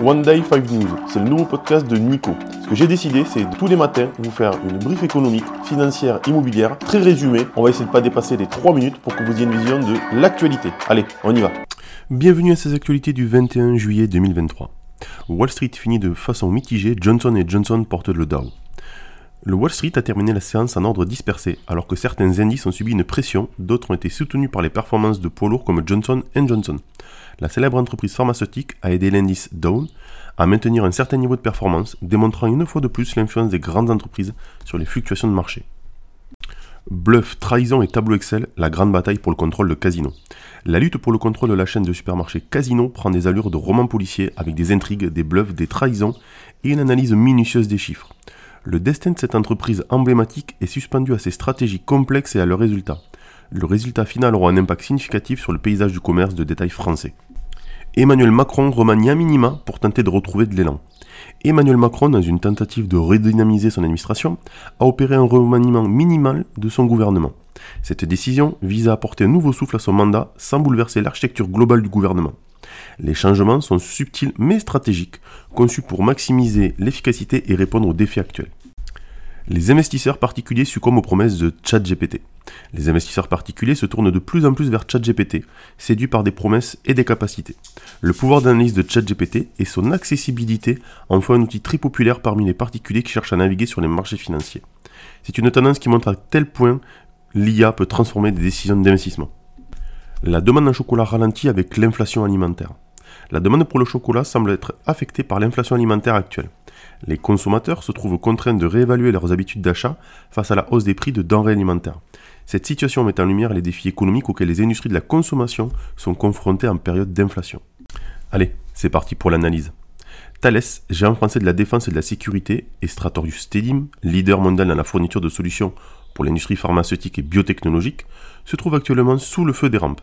One Day 5 News, c'est le nouveau podcast de Nico. Ce que j'ai décidé, c'est tous les matins vous faire une brief économique, financière, immobilière, très résumée. On va essayer de pas dépasser les 3 minutes pour que vous ayez une vision de l'actualité. Allez, on y va. Bienvenue à ces actualités du 21 juillet 2023. Wall Street finit de façon mitigée, Johnson Johnson porte le Dow. Le Wall Street a terminé la séance en ordre dispersé, alors que certains indices ont subi une pression, d'autres ont été soutenus par les performances de poids lourds comme Johnson Johnson. La célèbre entreprise pharmaceutique a aidé l'indice Dow à maintenir un certain niveau de performance, démontrant une fois de plus l'influence des grandes entreprises sur les fluctuations de marché. Bluff, trahison et tableau Excel, la grande bataille pour le contrôle de Casino. La lutte pour le contrôle de la chaîne de supermarchés Casino prend des allures de romans policiers avec des intrigues, des bluffs, des trahisons et une analyse minutieuse des chiffres le destin de cette entreprise emblématique est suspendu à ses stratégies complexes et à leurs résultats. Le résultat final aura un impact significatif sur le paysage du commerce de détail français. Emmanuel Macron remanie à minima pour tenter de retrouver de l'élan. Emmanuel Macron, dans une tentative de redynamiser son administration, a opéré un remaniement minimal de son gouvernement. Cette décision vise à apporter un nouveau souffle à son mandat sans bouleverser l'architecture globale du gouvernement. Les changements sont subtils mais stratégiques, conçus pour maximiser l'efficacité et répondre aux défis actuels. Les investisseurs particuliers succombent aux promesses de ChatGPT. Les investisseurs particuliers se tournent de plus en plus vers ChatGPT, séduits par des promesses et des capacités. Le pouvoir d'analyse de ChatGPT et son accessibilité en font un outil très populaire parmi les particuliers qui cherchent à naviguer sur les marchés financiers. C'est une tendance qui montre à tel point l'IA peut transformer des décisions d'investissement. La demande en chocolat ralentit avec l'inflation alimentaire. La demande pour le chocolat semble être affectée par l'inflation alimentaire actuelle. Les consommateurs se trouvent contraints de réévaluer leurs habitudes d'achat face à la hausse des prix de denrées alimentaires. Cette situation met en lumière les défis économiques auxquels les industries de la consommation sont confrontées en période d'inflation. Allez, c'est parti pour l'analyse. Thales, géant français de la défense et de la sécurité, et Stratorius Stedim, leader mondial dans la fourniture de solutions pour l'industrie pharmaceutique et biotechnologique, se trouvent actuellement sous le feu des rampes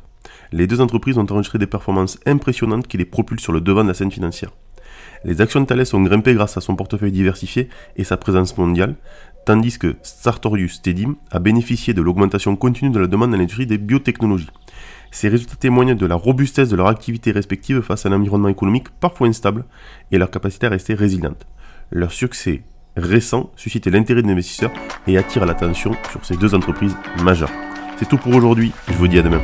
les deux entreprises ont enregistré des performances impressionnantes qui les propulsent sur le devant de la scène financière. Les actions de Thales ont grimpé grâce à son portefeuille diversifié et sa présence mondiale, tandis que Sartorius Tedim a bénéficié de l'augmentation continue de la demande dans l'industrie des biotechnologies. Ces résultats témoignent de la robustesse de leur activité respective face à un environnement économique parfois instable et leur capacité à rester résiliente. Leur succès récent suscite l'intérêt des investisseurs et attire l'attention sur ces deux entreprises majeures. C'est tout pour aujourd'hui, je vous dis à demain.